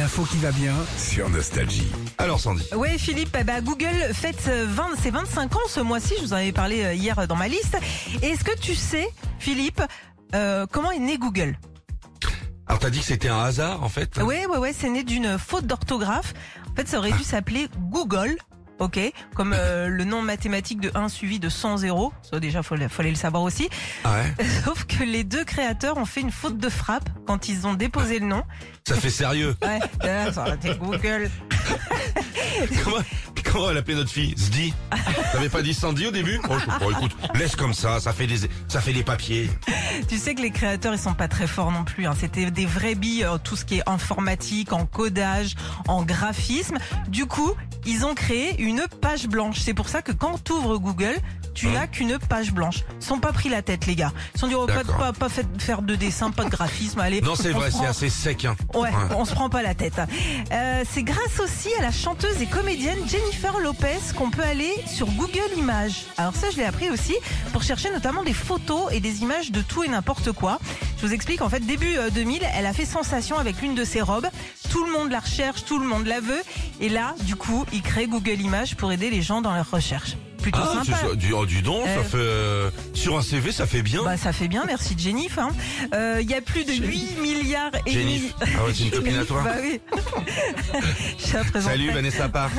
L'info qui va bien sur Nostalgie. Alors Sandy. Oui, Philippe, ben, Google fête euh, 20, ses 25 ans ce mois-ci. Je vous en avais parlé euh, hier dans ma liste. Est-ce que tu sais, Philippe, euh, comment est né Google? Alors t'as dit que c'était un hasard en fait? Oui, oui, oui, c'est né d'une faute d'orthographe. En fait, ça aurait dû s'appeler Google. Ok, comme euh, le nom mathématique de 1 suivi de 100 zéros. Ça déjà, fallait, fallait le savoir aussi. Ah ouais Sauf que les deux créateurs ont fait une faute de frappe quand ils ont déposé le nom. Ça fait sérieux. Ouais, euh, ça aurait été Google. comment, comment elle appelait notre fille? Zdi T'avais pas dit Sandy au début? Oh, je- écoute, laisse comme ça, ça fait des, ça fait des papiers. Tu sais que les créateurs, ils sont pas très forts non plus. hein. C'était des vrais billes, euh, tout ce qui est informatique, en codage, en graphisme. Du coup, ils ont créé une page blanche. C'est pour ça que quand tu ouvres Google, tu Hum. n'as qu'une page blanche. Ils sont pas pris la tête, les gars. Ils sont dit, oh, pas, pas, pas fait- faire de dessin, pas de graphisme. Allez, Non c'est on vrai, se c'est prend- assez sec. Hein. Ouais, on se prend pas la tête. Euh, c'est grâce aussi à la chanteuse et comédienne Jennifer Lopez qu'on peut aller sur Google Images. Alors ça, je l'ai appris aussi pour chercher notamment des photos et des images de tout et n'importe quoi. Je vous explique, en fait, début euh, 2000, elle a fait sensation avec l'une de ses robes. Tout le monde la recherche, tout le monde la veut. Et là, du coup, il crée Google Images pour aider les gens dans leur recherche. Plutôt Ah, sympa. du, oh, du don, ça Euh, fait euh, sur un CV, ça fait bien. Bah, ça fait bien, merci Jennifer. hein. Euh, Il y a plus de 8 milliards et demi. Jennifer. Ah ouais, c'est une copine à toi. Bah oui. Salut Vanessa Parr.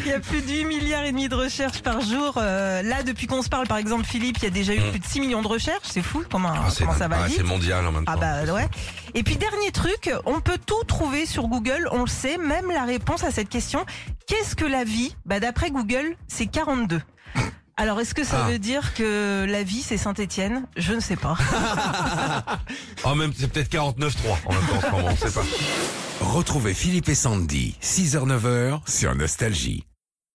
Il y a plus de 8 milliards et demi de recherches par jour. Euh, là, depuis qu'on se parle, par exemple, Philippe, il y a déjà eu Mm. plus de 6 millions de recherches. C'est fou comment, Ah, comment ça va ah, c'est mondial en même temps. Ah bah ouais. Et puis dernier truc, on peut tout trouver sur Google, on le sait, même la réponse à cette question. Qu'est-ce que la vie? Bah d'après Google, c'est 42. Alors est-ce que ça Ah. veut dire que la vie c'est Saint-Étienne? Je ne sais pas. En même c'est peut-être 49-3 en même temps en ce moment, on sait pas. Retrouvez Philippe et Sandy, 6h-9h sur Nostalgie.